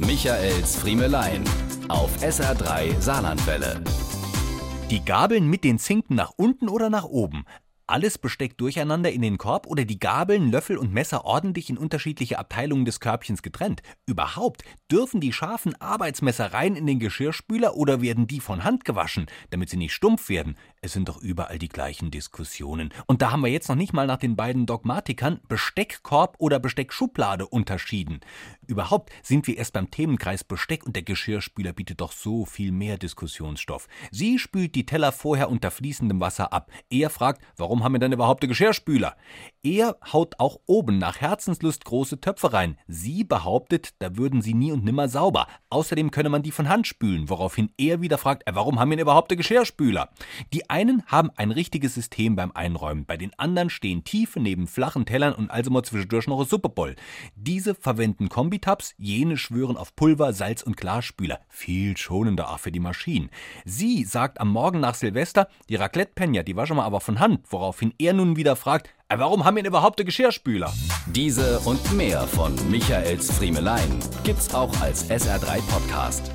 Michaels Friemelein auf SR3 Saarlandwelle. Die Gabeln mit den Zinken nach unten oder nach oben. Alles Besteck durcheinander in den Korb oder die Gabeln, Löffel und Messer ordentlich in unterschiedliche Abteilungen des Körbchens getrennt? Überhaupt, dürfen die scharfen Arbeitsmesser rein in den Geschirrspüler oder werden die von Hand gewaschen, damit sie nicht stumpf werden? Es sind doch überall die gleichen Diskussionen. Und da haben wir jetzt noch nicht mal nach den beiden Dogmatikern Besteckkorb oder Besteckschublade unterschieden. Überhaupt sind wir erst beim Themenkreis Besteck und der Geschirrspüler bietet doch so viel mehr Diskussionsstoff. Sie spült die Teller vorher unter fließendem Wasser ab. Er fragt, warum haben wir denn überhaupt den Geschirrspüler? Er haut auch oben nach Herzenslust große Töpfe rein. Sie behauptet, da würden sie nie und nimmer sauber. Außerdem könne man die von Hand spülen, woraufhin er wieder fragt, warum haben wir denn überhaupt den Geschirrspüler? Die einen haben ein richtiges System beim Einräumen, bei den anderen stehen tiefe neben flachen Tellern und also mal zwischendurch noch ein Suppeboll. Diese verwenden Kombitabs, jene schwören auf Pulver, Salz und Glasspüler. Viel schonender auch für die Maschinen. Sie sagt am Morgen nach Silvester, die Raclette-Penja, die waschen wir aber von Hand, woraufhin er nun wieder fragt, warum haben wir denn überhaupt den Geschirrspüler? Diese und mehr von Michaels Friemelein gibt's auch als SR3 Podcast.